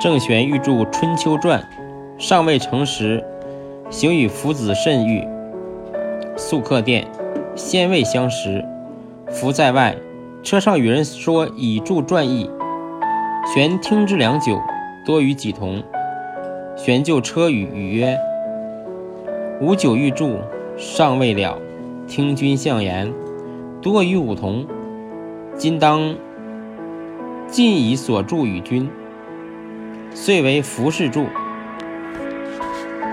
郑玄欲著《春秋传》，尚未成时，行与夫子甚遇。宿客店，先未相识，伏在外，车上与人说已著传意。玄听之良久，多与己同。玄就车语语曰：“吾久欲著，尚未了。听君相言，多与吾同。今当尽以所著与君。”遂为服侍著。